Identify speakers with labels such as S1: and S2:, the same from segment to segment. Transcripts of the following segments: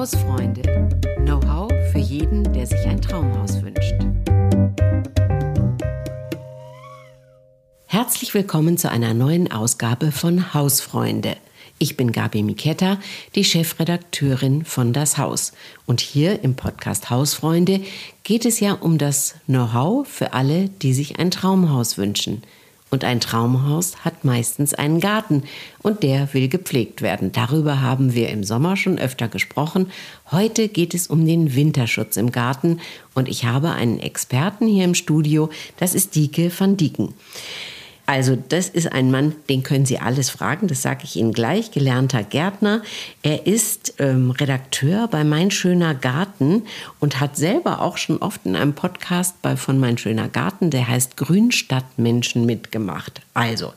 S1: Hausfreunde. Know-how für jeden, der sich ein Traumhaus wünscht. Herzlich willkommen zu einer neuen Ausgabe von Hausfreunde. Ich bin Gabi Miketta, die Chefredakteurin von Das Haus. Und hier im Podcast Hausfreunde geht es ja um das Know-how für alle, die sich ein Traumhaus wünschen – und ein Traumhaus hat meistens einen Garten und der will gepflegt werden. Darüber haben wir im Sommer schon öfter gesprochen. Heute geht es um den Winterschutz im Garten und ich habe einen Experten hier im Studio. Das ist Dieke van Dieken. Also das ist ein Mann, den können Sie alles fragen, das sage ich Ihnen gleich, gelernter Gärtner. Er ist ähm, Redakteur bei Mein Schöner Garten und hat selber auch schon oft in einem Podcast bei von Mein Schöner Garten, der heißt Grünstadtmenschen mitgemacht. Also,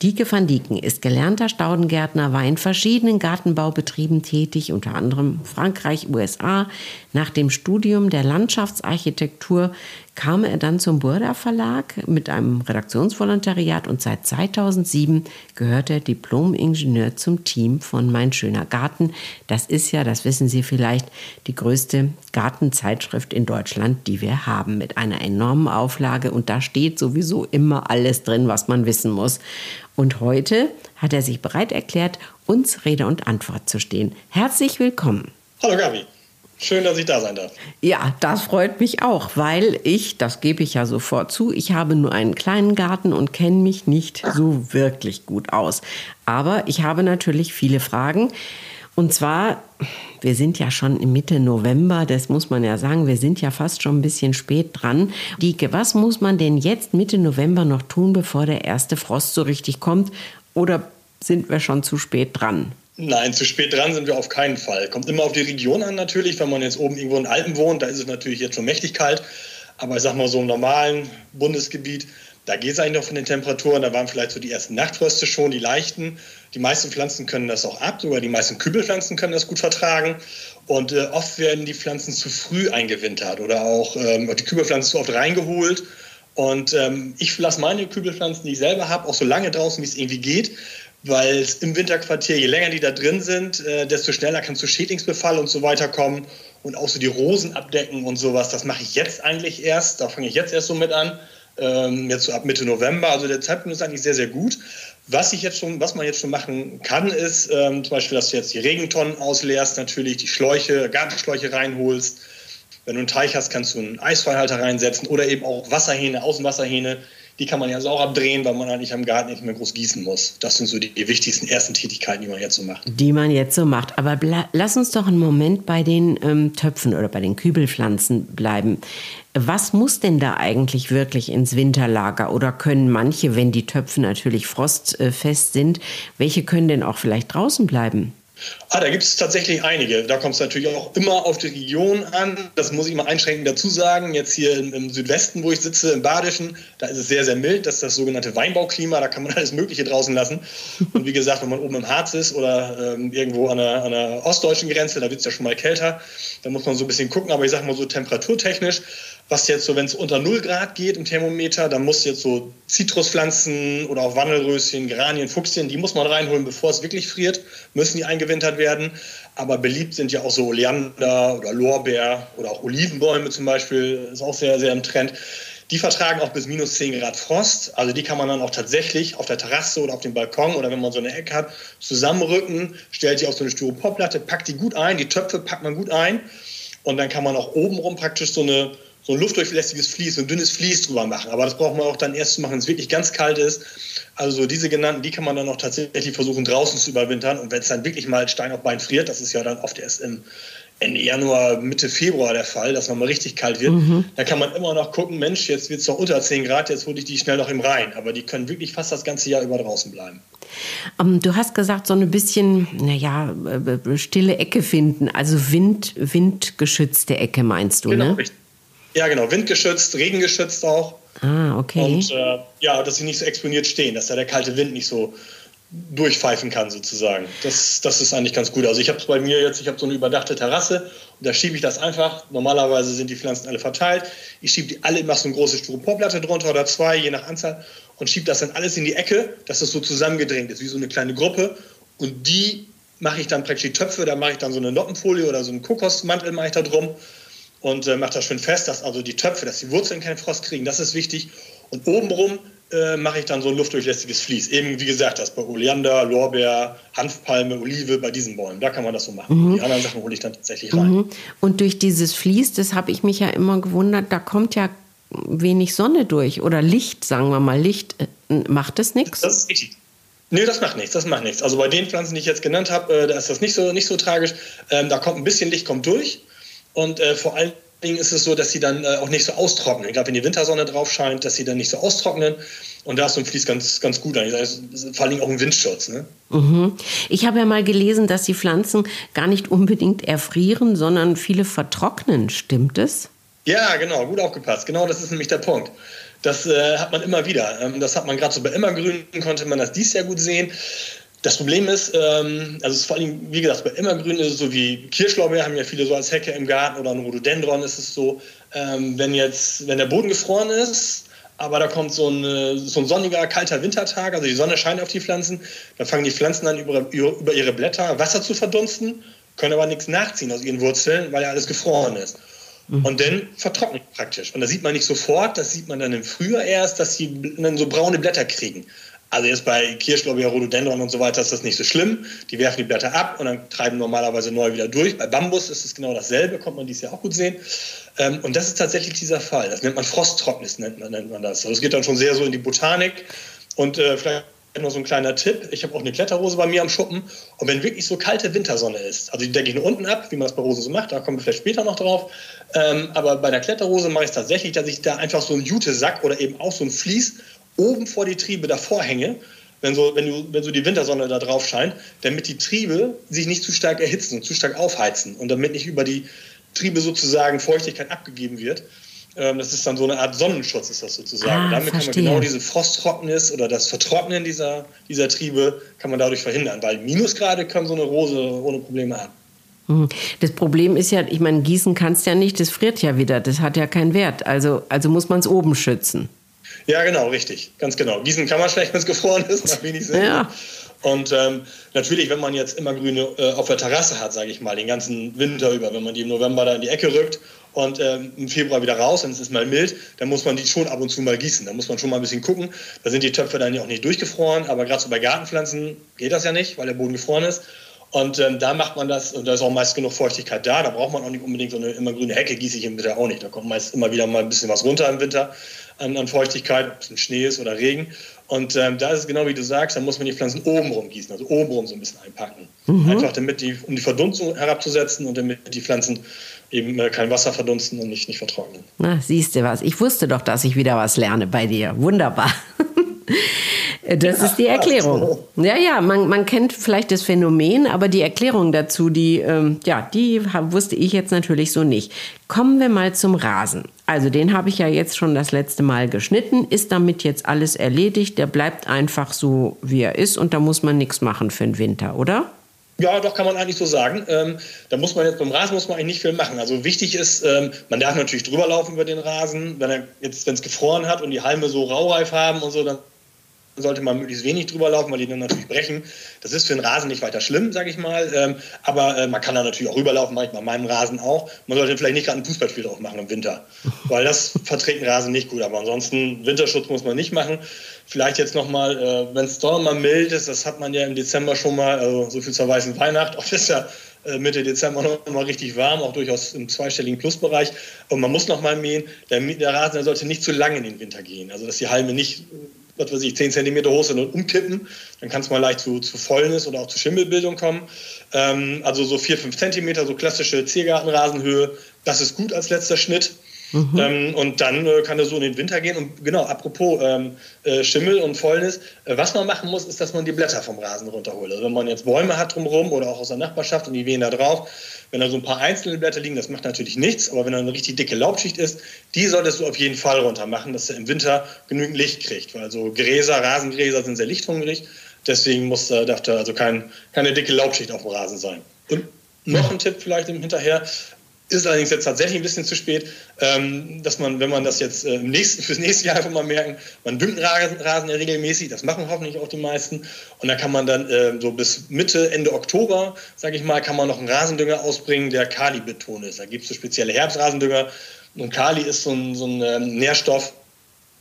S1: Dieke van Dieken ist gelernter Staudengärtner, war in verschiedenen Gartenbaubetrieben tätig, unter anderem Frankreich, USA. Nach dem Studium der Landschaftsarchitektur kam er dann zum Burda Verlag mit einem Redaktionsvolontariat und seit 2007 gehört er Diplom-Ingenieur zum Team von Mein Schöner Garten. Das ist ja, das wissen Sie vielleicht, die größte Gartenzeitschrift in Deutschland, die wir haben, mit einer enormen Auflage und da steht sowieso immer alles drin, was man wissen muss. Und heute hat er sich bereit erklärt, uns Rede und Antwort zu stehen. Herzlich willkommen.
S2: Hallo Gabi. Schön, dass ich da sein darf.
S1: Ja, das freut mich auch, weil ich, das gebe ich ja sofort zu, ich habe nur einen kleinen Garten und kenne mich nicht so wirklich gut aus. Aber ich habe natürlich viele Fragen. Und zwar, wir sind ja schon Mitte November, das muss man ja sagen, wir sind ja fast schon ein bisschen spät dran. Dieke, was muss man denn jetzt Mitte November noch tun, bevor der erste Frost so richtig kommt? Oder sind wir schon zu spät dran?
S2: Nein, zu spät dran sind wir auf keinen Fall. Kommt immer auf die Region an natürlich. Wenn man jetzt oben irgendwo in Alpen wohnt, da ist es natürlich jetzt schon mächtig kalt. Aber ich sag mal so im normalen Bundesgebiet, da geht es eigentlich noch von den Temperaturen. Da waren vielleicht so die ersten Nachtfröste schon, die leichten. Die meisten Pflanzen können das auch ab, sogar die meisten Kübelpflanzen können das gut vertragen. Und äh, oft werden die Pflanzen zu früh eingewintert oder auch ähm, die Kübelpflanzen zu oft reingeholt. Und ähm, ich lasse meine Kübelpflanzen, die ich selber habe, auch so lange draußen, wie es irgendwie geht, weil es im Winterquartier, je länger die da drin sind, äh, desto schneller kann zu Schädlingsbefall und so weiter kommen und auch so die Rosen abdecken und sowas. Das mache ich jetzt eigentlich erst, da fange ich jetzt erst so mit an, ähm, jetzt so ab Mitte November. Also der Zeitpunkt ist eigentlich sehr, sehr gut. Was ich jetzt schon, was man jetzt schon machen kann, ist ähm, zum Beispiel, dass du jetzt die Regentonnen ausleerst, natürlich die Schläuche, Gartenschläuche reinholst. Wenn du einen Teich hast, kannst du einen Eisfallhalter reinsetzen oder eben auch Wasserhähne, Außenwasserhähne die kann man ja auch abdrehen, weil man eigentlich am Garten nicht mehr groß gießen muss. Das sind so die, die wichtigsten ersten Tätigkeiten, die man jetzt so macht.
S1: Die man jetzt so macht. Aber lass uns doch einen Moment bei den ähm, Töpfen oder bei den Kübelpflanzen bleiben. Was muss denn da eigentlich wirklich ins Winterlager? Oder können manche, wenn die Töpfe natürlich frostfest sind, welche können denn auch vielleicht draußen bleiben?
S2: Ah, da gibt es tatsächlich einige. Da kommt es natürlich auch immer auf die Region an. Das muss ich mal einschränkend dazu sagen. Jetzt hier im, Südwesten, wo ich sitze, im Badischen, da ist es sehr, sehr mild. Das ist das sogenannte Weinbauklima. Da kann man alles Mögliche draußen lassen. Und wie gesagt, wenn man oben im Harz ist oder ähm, irgendwo an der, an der ostdeutschen Grenze, da wird es ja schon mal kälter. Da muss man so ein bisschen gucken. Aber ich sage mal so temperaturtechnisch was jetzt so, wenn es unter 0 Grad geht im Thermometer, dann muss jetzt so Zitruspflanzen oder auch Wandelröschen, Geranien, Fuchsien, die muss man reinholen, bevor es wirklich friert, müssen die eingewintert werden. Aber beliebt sind ja auch so Oleander oder Lorbeer oder auch Olivenbäume zum Beispiel, ist auch sehr, sehr im Trend. Die vertragen auch bis minus 10 Grad Frost. Also die kann man dann auch tatsächlich auf der Terrasse oder auf dem Balkon oder wenn man so eine Ecke hat, zusammenrücken, stellt die auf so eine Styroporplatte, packt die gut ein, die Töpfe packt man gut ein und dann kann man auch obenrum praktisch so eine so ein luftdurchlässiges Vlies, so ein dünnes Vlies drüber machen. Aber das braucht man auch dann erst zu machen, wenn es wirklich ganz kalt ist. Also diese genannten, die kann man dann auch tatsächlich versuchen draußen zu überwintern. Und wenn es dann wirklich mal Stein auf Bein friert, das ist ja dann oft erst im Ende Januar, Mitte Februar der Fall, dass man mal richtig kalt wird, mhm. dann kann man immer noch gucken, Mensch, jetzt wird es doch unter 10 Grad, jetzt hole ich die schnell noch im Rhein. Aber die können wirklich fast das ganze Jahr über draußen bleiben.
S1: Um, ähm, du hast gesagt, so ein bisschen, naja, äh, stille Ecke finden, also Wind, windgeschützte Ecke meinst du,
S2: genau,
S1: ne?
S2: Richtig. Ja, genau, windgeschützt, regengeschützt auch.
S1: Ah, okay.
S2: Und äh, ja, dass sie nicht so exponiert stehen, dass da der kalte Wind nicht so durchpfeifen kann sozusagen. Das, das ist eigentlich ganz gut. Also ich habe es bei mir jetzt, ich habe so eine überdachte Terrasse und da schiebe ich das einfach. Normalerweise sind die Pflanzen alle verteilt. Ich schiebe die alle, immer so eine große Styroporplatte drunter oder zwei, je nach Anzahl und schiebe das dann alles in die Ecke, dass es so zusammengedrängt ist, wie so eine kleine Gruppe. Und die mache ich dann praktisch die Töpfe, da mache ich dann so eine Noppenfolie oder so einen Kokosmantel mache ich da drum und äh, mache das schön fest, dass also die Töpfe, dass die Wurzeln keinen Frost kriegen, das ist wichtig. Und obenrum äh, mache ich dann so ein luftdurchlässiges Vlies. Eben wie gesagt, das bei Oleander, Lorbeer, Hanfpalme, Olive, bei diesen Bäumen. Da kann man das so machen. Mhm. Die anderen Sachen hole ich dann tatsächlich rein. Mhm.
S1: Und durch dieses Vlies, das habe ich mich ja immer gewundert, da kommt ja wenig Sonne durch oder Licht, sagen wir mal, Licht. Äh, macht das nichts?
S2: Das ist richtig. Nee, das macht nichts, das macht nichts. Also bei den Pflanzen, die ich jetzt genannt habe, äh, da ist das nicht so, nicht so tragisch. Ähm, da kommt ein bisschen Licht kommt durch und äh, vor allem ist es so, dass sie dann äh, auch nicht so austrocknen. Ich glaube, wenn die Wintersonne drauf scheint, dass sie dann nicht so austrocknen. Und da ist so ein Vlies ganz, ganz gut. Also, vor allem auch ein Windschutz. Ne?
S1: Mhm. Ich habe ja mal gelesen, dass die Pflanzen gar nicht unbedingt erfrieren, sondern viele vertrocknen. Stimmt es?
S2: Ja, genau, gut aufgepasst. Genau das ist nämlich der Punkt. Das äh, hat man immer wieder. Ähm, das hat man gerade so bei Immergrün, konnte man das dies Jahr gut sehen. Das Problem ist, ähm, also es ist vor allem, wie gesagt, bei Immergrün ist es so wie Kirschlorbeer, haben ja viele so als Hecke im Garten oder ein Rhododendron ist es so, ähm, wenn jetzt, wenn der Boden gefroren ist, aber da kommt so ein, so ein sonniger, kalter Wintertag, also die Sonne scheint auf die Pflanzen, dann fangen die Pflanzen an, über, über ihre Blätter Wasser zu verdunsten, können aber nichts nachziehen aus ihren Wurzeln, weil ja alles gefroren ist. Mhm. Und dann vertrocknet praktisch. Und das sieht man nicht sofort, das sieht man dann im Frühjahr erst, dass sie dann so braune Blätter kriegen. Also jetzt bei Kirschlorbeer, Rhododendron und so weiter ist das nicht so schlimm. Die werfen die Blätter ab und dann treiben normalerweise neu wieder durch. Bei Bambus ist es genau dasselbe, kommt man dies Jahr auch gut sehen. Ähm, und das ist tatsächlich dieser Fall. Das nennt man Frosttrocknis, nennt man, nennt man das. Also es geht dann schon sehr so in die Botanik. Und äh, vielleicht noch so ein kleiner Tipp. Ich habe auch eine Kletterrose bei mir am Schuppen. Und wenn wirklich so kalte Wintersonne ist, also die decke ich nur unten ab, wie man das bei Rosen so macht, da kommen wir vielleicht später noch drauf. Ähm, aber bei der Kletterrose mache ich es tatsächlich, dass ich da einfach so einen Jutesack oder eben auch so ein Vlies oben vor die Triebe davor hänge, wenn so, wenn, du, wenn so die Wintersonne da drauf scheint, damit die Triebe sich nicht zu stark erhitzen und zu stark aufheizen und damit nicht über die Triebe sozusagen Feuchtigkeit abgegeben wird. Ähm, das ist dann so eine Art Sonnenschutz, ist das sozusagen. Ah, damit verstehe. kann man genau diese Frosttrocknis oder das Vertrocknen dieser, dieser Triebe kann man dadurch verhindern, weil Minusgrade kann so eine Rose ohne Probleme haben.
S1: Mhm. Das Problem ist ja, ich meine, gießen kannst du ja nicht, das friert ja wieder, das hat ja keinen Wert. Also, also muss man es oben schützen.
S2: Ja, genau, richtig. Ganz genau. Gießen kann man schlecht, wenn es gefroren ist, macht wenig Sinn. Ja. Und ähm, natürlich, wenn man jetzt immer Grüne äh, auf der Terrasse hat, sage ich mal, den ganzen Winter über, wenn man die im November da in die Ecke rückt und ähm, im Februar wieder raus, dann ist es mal mild, dann muss man die schon ab und zu mal gießen. Da muss man schon mal ein bisschen gucken. Da sind die Töpfe dann ja auch nicht durchgefroren, aber gerade so bei Gartenpflanzen geht das ja nicht, weil der Boden gefroren ist. Und ähm, da macht man das, und da ist auch meist genug Feuchtigkeit da. Da braucht man auch nicht unbedingt so eine immer grüne Hecke, gieße ich im Winter auch nicht. Da kommt meist immer wieder mal ein bisschen was runter im Winter an, an Feuchtigkeit, ob es ein Schnee ist oder Regen. Und ähm, da ist es genau wie du sagst, da muss man die Pflanzen obenrum gießen, also obenrum so ein bisschen einpacken. Mhm. Einfach damit die, um die Verdunstung herabzusetzen und damit die Pflanzen eben äh, kein Wasser verdunsten und nicht, nicht vertrocknen.
S1: Na, siehst du was. Ich wusste doch, dass ich wieder was lerne bei dir. Wunderbar. Das ist die Erklärung. Ja, ja, man, man kennt vielleicht das Phänomen, aber die Erklärung dazu, die, ähm, ja, die wusste ich jetzt natürlich so nicht. Kommen wir mal zum Rasen. Also den habe ich ja jetzt schon das letzte Mal geschnitten. Ist damit jetzt alles erledigt? Der bleibt einfach so, wie er ist und da muss man nichts machen für den Winter, oder?
S2: Ja, doch kann man eigentlich so sagen. Ähm, da muss man jetzt beim Rasen muss man eigentlich nicht viel machen. Also wichtig ist, ähm, man darf natürlich drüber laufen über den Rasen. Wenn er jetzt, wenn es gefroren hat und die Halme so raureif haben und so, dann sollte man möglichst wenig drüber laufen, weil die dann natürlich brechen. Das ist für den Rasen nicht weiter schlimm, sage ich mal. Ähm, aber äh, man kann da natürlich auch rüberlaufen, mache ich bei meinem Rasen auch. Man sollte vielleicht nicht gerade ein Fußballspiel drauf machen im Winter, weil das verträgt den Rasen nicht gut. Aber ansonsten Winterschutz muss man nicht machen. Vielleicht jetzt nochmal, äh, wenn es doch mal mild ist, das hat man ja im Dezember schon mal, also so viel zur weißen Weihnacht, auch ist ja äh, Mitte Dezember noch mal richtig warm, auch durchaus im zweistelligen Plusbereich. Und man muss noch mal mähen. Der, der Rasen der sollte nicht zu lang in den Winter gehen. Also dass die Halme nicht was weiß ich, 10 cm hoch sind und umkippen, dann kann es mal leicht zu, zu Fäulnis oder auch zu Schimmelbildung kommen. Ähm, also so 4, 5 cm, so klassische Ziergartenrasenhöhe, das ist gut als letzter Schnitt. Mhm. Ähm, und dann äh, kann er so in den Winter gehen. Und genau, apropos ähm, äh, Schimmel und Fäulnis, äh, was man machen muss, ist, dass man die Blätter vom Rasen runterholt. Also wenn man jetzt Bäume hat drumherum oder auch aus der Nachbarschaft und die wehen da drauf, wenn da so ein paar einzelne Blätter liegen, das macht natürlich nichts, aber wenn da eine richtig dicke Laubschicht ist, die solltest du auf jeden Fall runter machen, dass er im Winter genügend Licht kriegt. Weil so Gräser, Rasengräser sind sehr lichthungrig, deswegen muss, darf da also kein, keine dicke Laubschicht auf dem Rasen sein. Und noch ein Tipp vielleicht Hinterher, Ist allerdings jetzt tatsächlich ein bisschen zu spät, ähm, dass man, wenn man das jetzt äh, nächsten, fürs nächste Jahr einfach mal merken, man düngt Rasen, ja regelmäßig, das machen hoffentlich auch die meisten. Und da kann man dann äh, so bis Mitte, Ende Oktober, sage ich mal, kann man noch einen Rasendünger ausbringen, der Kali-Beton ist. Da gibt es so spezielle Herbstrasendünger. Und Kali ist so ein, so ein ähm, Nährstoff,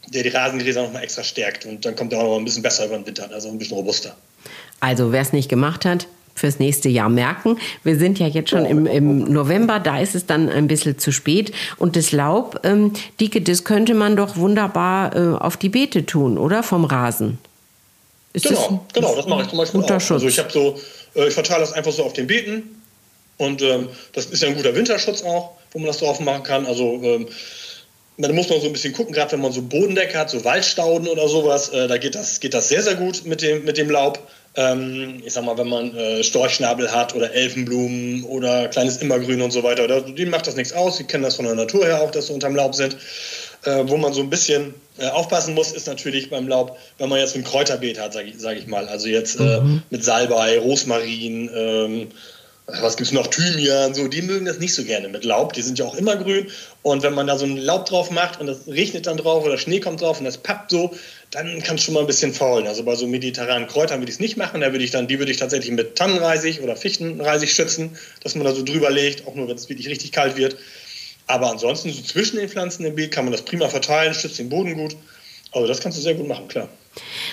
S2: der die Rasengräser nochmal extra stärkt. Und dann kommt er auch noch ein bisschen besser über den Winter, also ein bisschen robuster.
S1: Also wer es nicht gemacht hat, fürs nächste Jahr merken. Wir sind ja jetzt schon im, im November, da ist es dann ein bisschen zu spät. Und das Laub, ähm, Dicke, das könnte man doch wunderbar äh, auf die Beete tun, oder? Vom Rasen.
S2: Ist genau, das genau, das mache ich zum Beispiel auch. Schutz. Also ich habe so, äh, ich verteile das einfach so auf den Beeten. Und ähm, das ist ja ein guter Winterschutz auch, wo man das drauf machen kann. Also ähm, da muss man so ein bisschen gucken, gerade wenn man so Bodendecke hat, so Waldstauden oder sowas, äh, da geht das, geht das sehr, sehr gut mit dem, mit dem Laub. Ähm, ich sag mal, wenn man äh, Storchschnabel hat oder Elfenblumen oder kleines Immergrün und so weiter, da, denen macht das nichts aus. Sie kennen das von der Natur her auch, dass sie unterm Laub sind. Äh, wo man so ein bisschen äh, aufpassen muss, ist natürlich beim Laub, wenn man jetzt ein Kräuterbeet hat, sage ich, sag ich mal. Also jetzt äh, mhm. mit Salbei, Rosmarin, ähm, was gibt es noch, Thymian, so, die mögen das nicht so gerne mit Laub, die sind ja auch immer grün. Und wenn man da so ein Laub drauf macht und das regnet dann drauf oder Schnee kommt drauf und das pappt so, dann kann es schon mal ein bisschen faulen. Also bei so mediterranen Kräutern würde ich es nicht machen, da würde ich dann, die würde ich tatsächlich mit Tannenreisig oder Fichtenreisig schützen, dass man da so drüber legt, auch nur wenn es wirklich richtig kalt wird. Aber ansonsten, so zwischen den Pflanzen im Beet kann man das prima verteilen, schützt den Boden gut. Also das kannst du sehr gut machen, klar.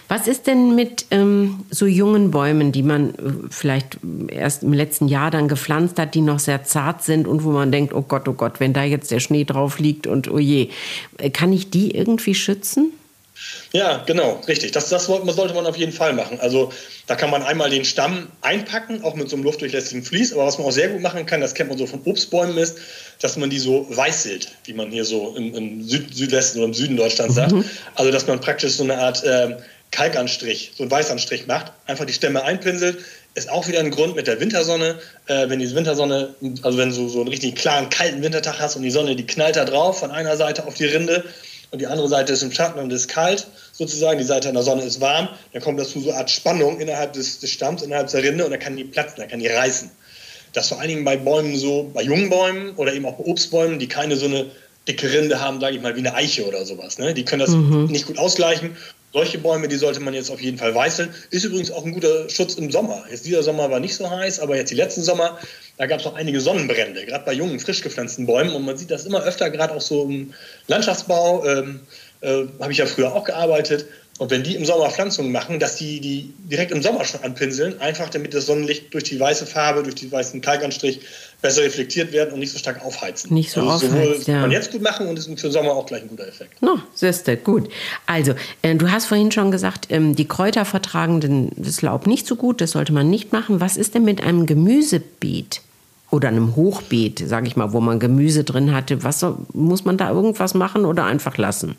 S1: Was ist denn mit ähm, so jungen Bäumen, die man äh, vielleicht erst im letzten Jahr dann gepflanzt hat, die noch sehr zart sind und wo man denkt, oh Gott, oh Gott, wenn da jetzt der Schnee drauf liegt und oh je, äh, kann ich die irgendwie schützen?
S2: Ja, genau, richtig. Das, das sollte man auf jeden Fall machen. Also da kann man einmal den Stamm einpacken, auch mit so einem luftdurchlässigen Vlies. Aber was man auch sehr gut machen kann, das kennt man so von Obstbäumen, ist, dass man die so weißelt, wie man hier so im, im Süd, Südwesten oder im Süden Deutschlands sagt. Mhm. Also dass man praktisch so eine Art äh, Kalkanstrich, so einen Weißanstrich macht, einfach die Stämme einpinselt. Ist auch wieder ein Grund mit der Wintersonne. Äh, wenn die Wintersonne, also wenn du so einen richtig klaren, kalten Wintertag hast und die Sonne, die knallt da drauf von einer Seite auf die Rinde und die andere Seite ist im Schatten und ist kalt, sozusagen, die Seite an der Sonne ist warm, dann kommt das zu so einer Art Spannung innerhalb des, des Stamms, innerhalb der Rinde und dann kann die platzen, dann kann die reißen. Das vor allen Dingen bei Bäumen so, bei jungen Bäumen oder eben auch bei Obstbäumen, die keine so eine dicke Rinde haben, sage ich mal, wie eine Eiche oder sowas. Ne? Die können das mhm. nicht gut ausgleichen. Solche Bäume, die sollte man jetzt auf jeden Fall weißeln. Ist übrigens auch ein guter Schutz im Sommer. Jetzt dieser Sommer war nicht so heiß, aber jetzt die letzten Sommer, da gab es noch einige Sonnenbrände, gerade bei jungen, frisch gepflanzten Bäumen. Und man sieht das immer öfter, gerade auch so im Landschaftsbau. Ähm, äh, habe ich ja früher auch gearbeitet. Und wenn die im Sommer Pflanzungen machen, dass die die direkt im Sommer schon anpinseln, einfach damit das Sonnenlicht durch die weiße Farbe, durch den weißen Kalkanstrich besser reflektiert werden und nicht so stark aufheizen.
S1: Nicht so also aufheizen,
S2: ja. kann man jetzt gut machen und ist für Sommer auch gleich ein guter Effekt.
S1: No, siehste, gut. Also, äh, du hast vorhin schon gesagt, ähm, die Kräuter vertragen das Laub nicht so gut, das sollte man nicht machen. Was ist denn mit einem Gemüsebeet? Oder einem Hochbeet, sage ich mal, wo man Gemüse drin hatte. Was muss man da irgendwas machen oder einfach lassen?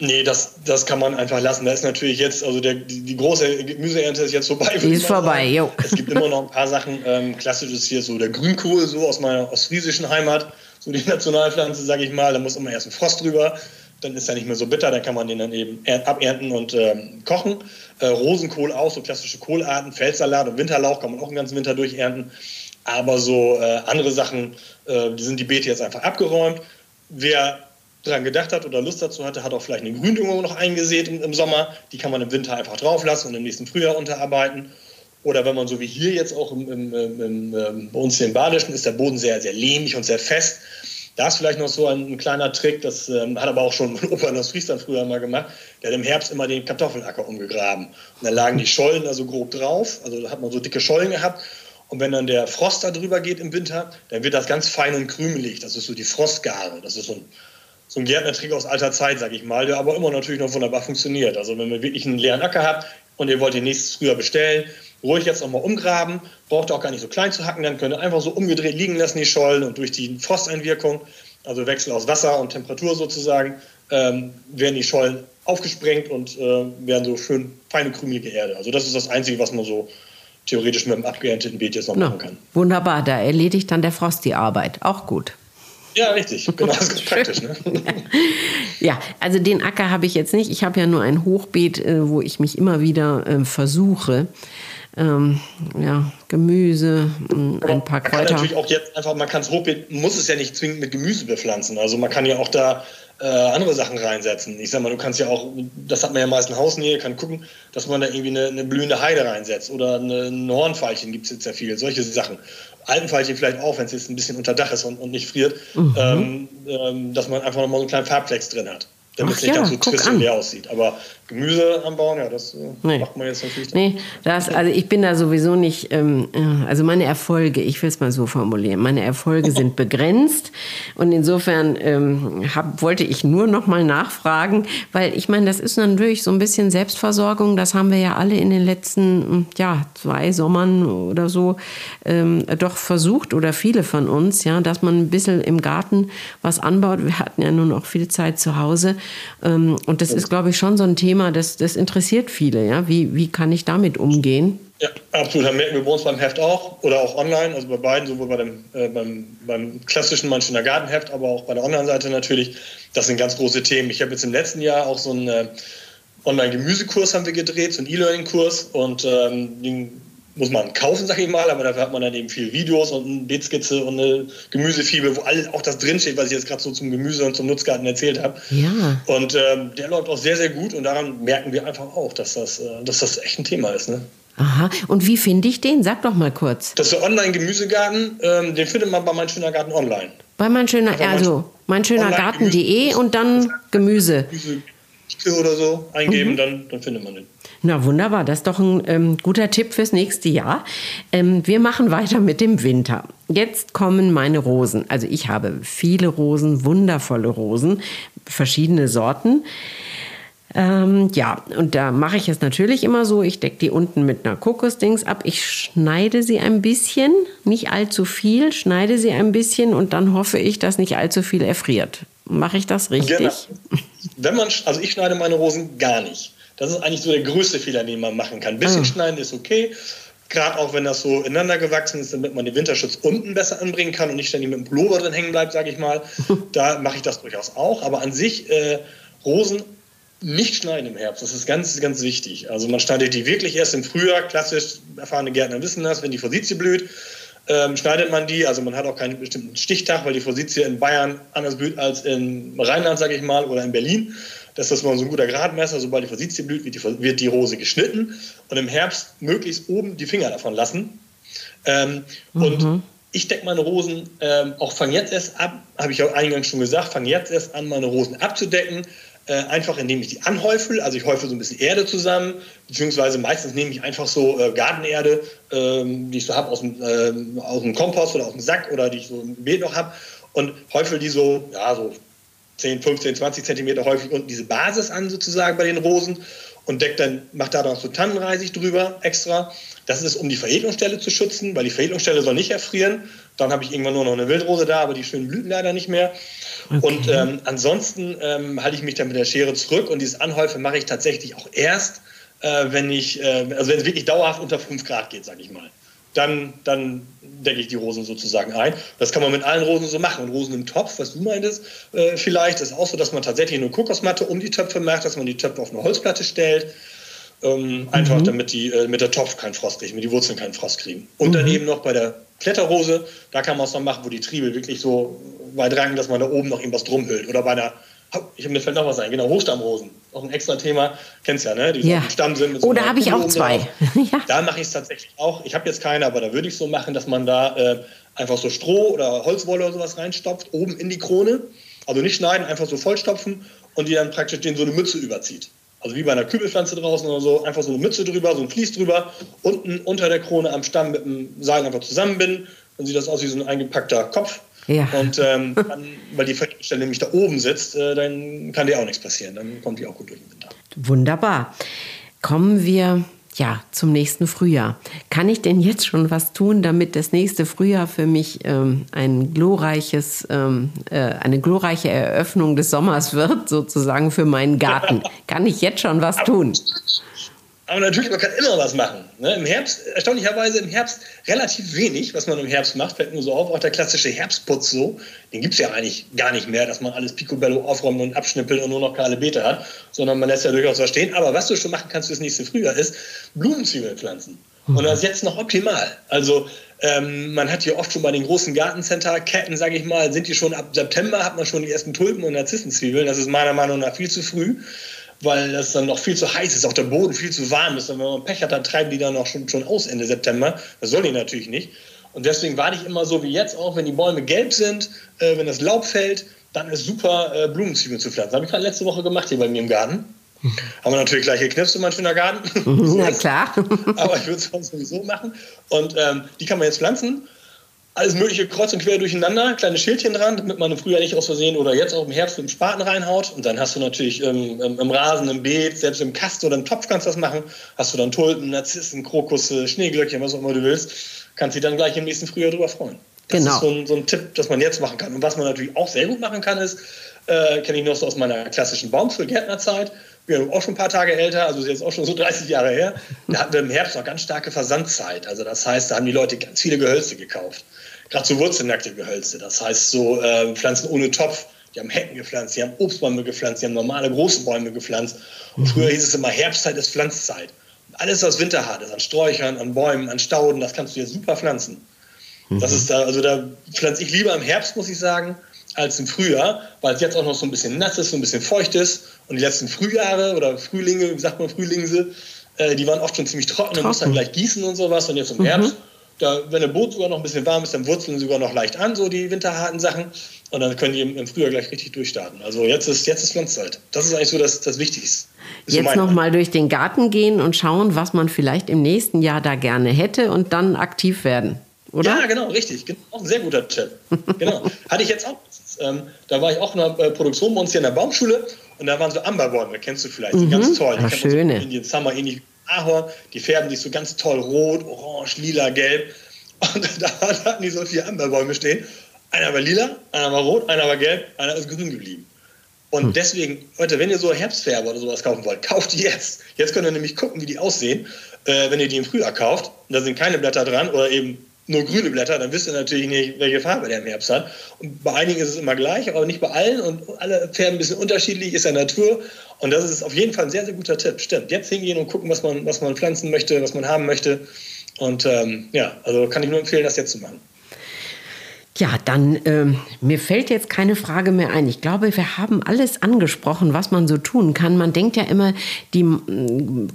S2: Nee, das, das kann man einfach lassen. Da ist natürlich jetzt, also der, die, große Gemüseernte ist jetzt vorbei.
S1: Die ist vorbei, jo.
S2: Es gibt immer noch ein paar Sachen. Ähm, klassisch ist hier so der Grünkohl, so aus meiner ostfriesischen Heimat, so die Nationalpflanze, sage ich mal. Da muss immer erst ein Frost drüber. Dann ist er nicht mehr so bitter, dann kann man den dann eben abernten und ähm, kochen. Äh, Rosenkohl auch, so klassische Kohlarten, Feldsalat und Winterlauch kann man auch den ganzen Winter durchernten. Aber so äh, andere Sachen, äh, die sind die Beete jetzt einfach abgeräumt. Wer daran gedacht hat oder Lust dazu hatte, hat auch vielleicht eine Gründüngung noch eingesät im, im, Sommer. Die kann man im Winter einfach drauflassen und im nächsten Frühjahr unterarbeiten. Oder wenn man so wie hier jetzt auch im, im, im, ähm, bei uns hier im Badischen ist der Boden sehr, sehr lehmig und sehr fest. Da ist vielleicht noch so ein, ein kleiner Trick, das ähm, hat aber auch schon mein Opa in Ostfriesland früher mal gemacht. Der hat im Herbst immer den Kartoffelacker umgegraben. Und dann lagen die Schollen da so grob drauf. Also da hat man so dicke Schollen gehabt. Und wenn dann der Frost da drüber geht im Winter, dann wird das ganz fein und krümelig. Das ist so die Frostgare. Das ist so ein so ein Gärtnertrick aus alter Zeit, sag ich mal, der aber immer natürlich noch wunderbar funktioniert. Also wenn ihr wirklich einen leeren Acker habt und ihr wollt den nächstes früher bestellen, ruhig jetzt nochmal umgraben, braucht ihr auch gar nicht so klein zu hacken, dann könnt ihr einfach so umgedreht liegen lassen, die Schollen und durch die Frosteinwirkung, also Wechsel aus Wasser und Temperatur sozusagen, ähm, werden die Schollen aufgesprengt und äh, werden so schön feine krümelige Erde. Also das ist das Einzige, was man so theoretisch mit einem abgeernteten Beet jetzt noch no, machen kann.
S1: Wunderbar, da erledigt dann der Frost die Arbeit. Auch gut.
S2: Ja, richtig. Genau, das ist praktisch. Ne?
S1: ja, also den Acker habe ich jetzt nicht. Ich habe ja nur ein Hochbeet, äh, wo ich mich immer wieder äh, versuche, ähm, ja, Gemüse, ein paar
S2: Kräuter. Man kann natürlich auch jetzt einfach, man kann es Hochbeet, muss es ja nicht zwingend mit Gemüse bepflanzen. Also man kann ja auch da äh, andere Sachen reinsetzen. Ich sag mal, du kannst ja auch, das hat man ja meist in Hausnähe, kann gucken, dass man da irgendwie eine, eine blühende Heide reinsetzt oder eine, ein Hornfeilchen gibt es jetzt sehr viel, solche Sachen. Alpenfeilchen vielleicht auch, wenn es jetzt ein bisschen unter Dach ist und, und nicht friert, mhm. ähm, ähm, dass man einfach nochmal so einen kleinen Farbflex drin hat damit es nicht ja, ganz so trist aussieht. Aber Gemüse anbauen, ja, das äh, nee. macht man jetzt natürlich
S1: nicht. Nee, das, also ich bin da sowieso nicht, ähm, äh, also meine Erfolge, ich will es mal so formulieren, meine Erfolge sind begrenzt und insofern ähm, hab, wollte ich nur noch mal nachfragen, weil ich meine, das ist natürlich so ein bisschen Selbstversorgung, das haben wir ja alle in den letzten, ja, zwei Sommern oder so ähm, doch versucht oder viele von uns, ja, dass man ein bisschen im Garten was anbaut. Wir hatten ja nun auch viel Zeit zu Hause ähm, und das ist, glaube ich, schon so ein Thema, das, das interessiert viele. Ja? Wie, wie kann ich damit umgehen?
S2: Ja, absolut. Das merken wir bei uns beim Heft auch oder auch online, also bei beiden, sowohl bei dem, äh, beim, beim klassischen Manchener Gartenheft, aber auch bei der Online-Seite natürlich. Das sind ganz große Themen. Ich habe jetzt im letzten Jahr auch so einen äh, Online-Gemüsekurs haben wir gedreht, so einen E-Learning-Kurs und ähm, den muss man kaufen, sag ich mal, aber dafür hat man dann eben viel Videos und eine Beetskizze und eine Gemüsefibel, wo alles auch das drinsteht, was ich jetzt gerade so zum Gemüse und zum Nutzgarten erzählt habe. Ja. Und ähm, der läuft auch sehr, sehr gut und daran merken wir einfach auch, dass das, äh, dass das echt ein Thema ist. Ne?
S1: Aha, und wie finde ich den? Sag doch mal kurz.
S2: Das ist der Online-Gemüsegarten, ähm, den findet man bei Mein Schöner Garten online.
S1: Bei Mein Schöner, also mein schöner Garten.de und dann Gemüse. Gemüse
S2: oder so eingeben, mhm. dann, dann findet man den.
S1: Na wunderbar, das ist doch ein ähm, guter Tipp fürs nächste Jahr. Ähm, wir machen weiter mit dem Winter. Jetzt kommen meine Rosen. Also ich habe viele Rosen, wundervolle Rosen, verschiedene Sorten. Ähm, ja, und da mache ich es natürlich immer so. Ich decke die unten mit einer Kokosdings ab. Ich schneide sie ein bisschen, nicht allzu viel, schneide sie ein bisschen und dann hoffe ich, dass nicht allzu viel erfriert. Mache ich das richtig? Genau.
S2: Wenn man, also ich schneide meine Rosen gar nicht. Das ist eigentlich so der größte Fehler, den man machen kann. Ein bisschen ah. schneiden ist okay. Gerade auch wenn das so ineinander gewachsen ist, damit man den Winterschutz unten besser anbringen kann und nicht ständig mit dem Pullover drin hängen bleibt, sage ich mal. da mache ich das durchaus auch. Aber an sich äh, Rosen nicht schneiden im Herbst. Das ist ganz, ganz wichtig. Also man schneidet die wirklich erst im Frühjahr. Klassisch erfahrene Gärtner wissen das, wenn die Forsythie blüht. Ähm, schneidet man die, also man hat auch keinen bestimmten Stichtag, weil die Forsythie in Bayern anders blüht als in Rheinland, sage ich mal, oder in Berlin. Das ist mal so ein guter Gradmesser. Sobald die Forsythie blüht, wird die, wird die, Rose geschnitten und im Herbst möglichst oben die Finger davon lassen. Ähm, mhm. Und ich decke meine Rosen ähm, auch fang jetzt erst ab, habe ich auch eingangs schon gesagt, fang jetzt erst an, meine Rosen abzudecken. Äh, einfach indem ich die anhäufel, also ich häufel so ein bisschen Erde zusammen, beziehungsweise meistens nehme ich einfach so äh, Gartenerde, ähm, die ich so habe aus, dem, äh, aus dem Kompost oder aus dem Sack oder die ich so im Beet noch habe und häufel die so, ja, so 10, 15, 20 Zentimeter häufig unten diese Basis an sozusagen bei den Rosen und deckt dann, macht da noch so Tannenreisig drüber extra. Das ist, um die Veredelungsstelle zu schützen, weil die Veredelungsstelle soll nicht erfrieren. Dann habe ich irgendwann nur noch eine Wildrose da, aber die schönen Blüten leider nicht mehr. Okay. Und ähm, ansonsten ähm, halte ich mich dann mit der Schere zurück und dieses Anhäufen mache ich tatsächlich auch erst, äh, wenn ich, äh, also wenn es wirklich dauerhaft unter 5 Grad geht, sage ich mal dann, dann decke ich die Rosen sozusagen ein. Das kann man mit allen Rosen so machen. Und Rosen im Topf, was du meintest, äh, vielleicht ist auch so, dass man tatsächlich eine Kokosmatte um die Töpfe macht, dass man die Töpfe auf eine Holzplatte stellt. Ähm, einfach mhm. damit die, äh, mit der Topf keinen Frost kriegt, mit die Wurzeln keinen Frost kriegen. Und mhm. dann eben noch bei der Kletterrose, da kann man es noch machen, wo die Triebe wirklich so weit ranken, dass man da oben noch irgendwas drum hüllt. Oder bei einer ich habe mir fällt noch was ein, genau, Hochstammrosen. Auch ein extra Thema. Kennst ja, ne? Die
S1: ja. Stamm sind. So oh, da habe ich auch zwei.
S2: ja. Da mache ich es tatsächlich auch. Ich habe jetzt keine, aber da würde ich so machen, dass man da äh, einfach so Stroh oder Holzwolle oder sowas reinstopft, oben in die Krone. Also nicht schneiden, einfach so vollstopfen und die dann praktisch den so eine Mütze überzieht. Also wie bei einer Kübelpflanze draußen oder so, einfach so eine Mütze drüber, so ein Vlies drüber, unten unter der Krone am Stamm mit dem Seil einfach zusammenbinden. Dann sieht das aus wie so ein eingepackter Kopf. Ja. Und ähm, dann, weil die Stelle nämlich da oben sitzt, äh, dann kann dir auch nichts passieren. Dann kommt die auch gut durch den Winter.
S1: Wunderbar. Kommen wir ja, zum nächsten Frühjahr. Kann ich denn jetzt schon was tun, damit das nächste Frühjahr für mich ähm, ein glorreiches, ähm, äh, eine glorreiche Eröffnung des Sommers wird, sozusagen für meinen Garten? Kann ich jetzt schon was tun?
S2: Aber natürlich, man kann immer was machen. Ne? Im Herbst, erstaunlicherweise im Herbst relativ wenig, was man im Herbst macht, fällt nur so auf. Auch der klassische Herbstputz so, den gibt es ja eigentlich gar nicht mehr, dass man alles picobello aufräumt und abschnippelt und nur noch kahle Beete hat, sondern man lässt ja durchaus was stehen. Aber was du schon machen kannst fürs nächste Frühjahr ist Blumenzwiebeln pflanzen. Mhm. Und das ist jetzt noch optimal. Also ähm, man hat hier oft schon bei den großen Gartencenter-Ketten, sage ich mal, sind die schon ab September, hat man schon die ersten Tulpen und Narzissenzwiebeln. Das ist meiner Meinung nach viel zu früh, weil das dann noch viel zu heiß ist, auch der Boden viel zu warm ist. Und wenn man Pech hat, dann treiben die dann auch schon, schon aus Ende September. Das soll die natürlich nicht. Und deswegen warte ich immer so wie jetzt auch, wenn die Bäume gelb sind, äh, wenn das Laub fällt, dann ist super, äh, Blumenzwiebeln zu pflanzen. Habe ich gerade letzte Woche gemacht hier bei mir im Garten. Haben wir natürlich gleich geknipst in meinem schöner Garten.
S1: Na klar.
S2: Aber ich würde es sonst sowieso machen. Und ähm, die kann man jetzt pflanzen. Alles mögliche kreuz und quer durcheinander, kleine Schildchen dran, damit man im Frühjahr nicht aus Versehen oder jetzt auch im Herbst mit dem Spaten reinhaut. Und dann hast du natürlich ähm, im Rasen, im Beet, selbst im Kasten oder im Topf kannst du das machen. Hast du dann Tulpen, Narzissen, Krokusse, Schneeglöckchen, was auch immer du willst. Kannst dich dann gleich im nächsten Frühjahr drüber freuen. Das
S1: genau.
S2: ist so ein, so ein Tipp, das man jetzt machen kann. Und was man natürlich auch sehr gut machen kann, ist, äh, kenne ich noch so aus meiner klassischen Baumschulgärtnerzeit, wir sind auch schon ein paar Tage älter, also ist jetzt auch schon so 30 Jahre her. Da hatten wir im Herbst noch ganz starke Versandzeit. Also das heißt, da haben die Leute ganz viele Gehölze gekauft. So wurzelnackte Gehölze. Das heißt so äh, Pflanzen ohne Topf. Die haben Hecken gepflanzt, die haben Obstbäume gepflanzt, die haben normale große Bäume gepflanzt. Und früher hieß es immer, Herbstzeit ist Pflanzzeit. Und alles, was winterhart ist, an Sträuchern, an Bäumen, an Stauden, das kannst du jetzt super pflanzen. Das ist da, also da pflanze ich lieber im Herbst, muss ich sagen, als im Frühjahr, weil es jetzt auch noch so ein bisschen nass ist, so ein bisschen feucht ist. Und die letzten Frühjahre oder Frühlinge, wie sagt man Frühlingse, äh, die waren oft schon ziemlich trocken, dann muss dann gleich gießen und sowas. Und jetzt im mhm. Herbst, da, wenn der Boot sogar noch ein bisschen warm ist, dann wurzeln sie sogar noch leicht an, so die winterharten Sachen. Und dann können die im, im Frühjahr gleich richtig durchstarten. Also jetzt ist, jetzt ist Pflanzzeit. Das ist eigentlich so das, das Wichtigste.
S1: Ist jetzt noch mal durch den Garten gehen und schauen, was man vielleicht im nächsten Jahr da gerne hätte und dann aktiv werden. Oder?
S2: Ja, genau, richtig. Genau, auch ein sehr guter Tipp. genau. Hatte ich jetzt auch. Ähm, da war ich auch in der äh, Produktion bei uns hier in der Baumschule und da waren so Amberbäume, kennst du vielleicht, mhm. ganz toll. Die
S1: Ach, schöne.
S2: So Indien Summer, ähnlich Ahorn, die färben sich so ganz toll rot, orange, lila, gelb. Und da, hatten die so vier Amberbäume stehen. Einer war lila, einer war rot, einer war gelb, einer ist grün geblieben. Und hm. deswegen, Leute, wenn ihr so Herbstfärbe oder sowas kaufen wollt, kauft die jetzt. Jetzt könnt ihr nämlich gucken, wie die aussehen, äh, wenn ihr die im Frühjahr kauft. Und da sind keine Blätter dran oder eben nur grüne Blätter, dann wisst ihr natürlich nicht, welche Farbe der im Herbst hat. Und bei einigen ist es immer gleich, aber nicht bei allen. Und alle färben ein bisschen unterschiedlich, ist ja Natur. Und das ist auf jeden Fall ein sehr, sehr guter Tipp. Stimmt. Jetzt hingehen und gucken, was man, was man pflanzen möchte, was man haben möchte. Und ähm, ja, also kann ich nur empfehlen, das jetzt zu machen.
S1: Ja, dann ähm, mir fällt jetzt keine Frage mehr ein. Ich glaube, wir haben alles angesprochen, was man so tun kann. Man denkt ja immer, die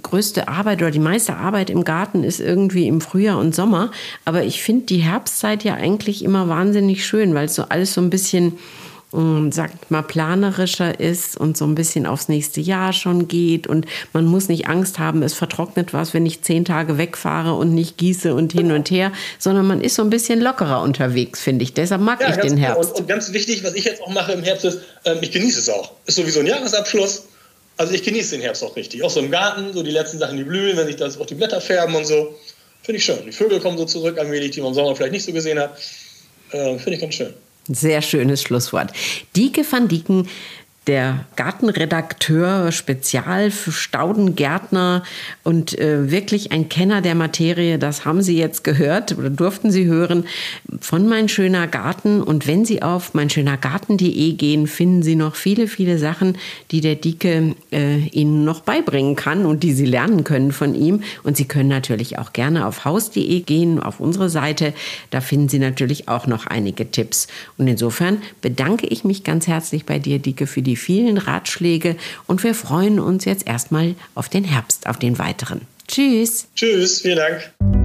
S1: größte Arbeit oder die meiste Arbeit im Garten ist irgendwie im Frühjahr und Sommer. Aber ich finde die Herbstzeit ja eigentlich immer wahnsinnig schön, weil es so alles so ein bisschen sagt mal, planerischer ist und so ein bisschen aufs nächste Jahr schon geht. Und man muss nicht Angst haben, es vertrocknet was, wenn ich zehn Tage wegfahre und nicht gieße und hin und her, sondern man ist so ein bisschen lockerer unterwegs, finde ich. Deshalb mag ja, ich den Herbst.
S2: Und, und, ganz wichtig, was ich jetzt auch mache im Herbst ist, äh, ich genieße es auch. Ist sowieso ein Jahresabschluss. Also ich genieße den Herbst auch richtig. Auch so im Garten, so die letzten Sachen, die blühen, wenn sich das auch die Blätter färben und so. Finde ich schön. Die Vögel kommen so zurück allmählich, die man im Sommer vielleicht nicht so gesehen hat. Äh, Finde ich ganz schön.
S1: Sehr schönes Schlusswort. Dieke van Dieken der Gartenredakteur, Spezial für Staudengärtner und äh, wirklich ein Kenner der Materie. Das haben Sie jetzt gehört oder durften Sie hören von Mein Schöner Garten. Und wenn Sie auf meinschönergarten.de gehen, finden Sie noch viele, viele Sachen, die der Dicke äh, Ihnen noch beibringen kann und die Sie lernen können von ihm. Und Sie können natürlich auch gerne auf haus.de gehen, auf unsere Seite. Da finden Sie natürlich auch noch einige Tipps. Und insofern bedanke ich mich ganz herzlich bei dir, Dicke, für die die vielen Ratschläge und wir freuen uns jetzt erstmal auf den Herbst, auf den weiteren. Tschüss.
S2: Tschüss, vielen Dank.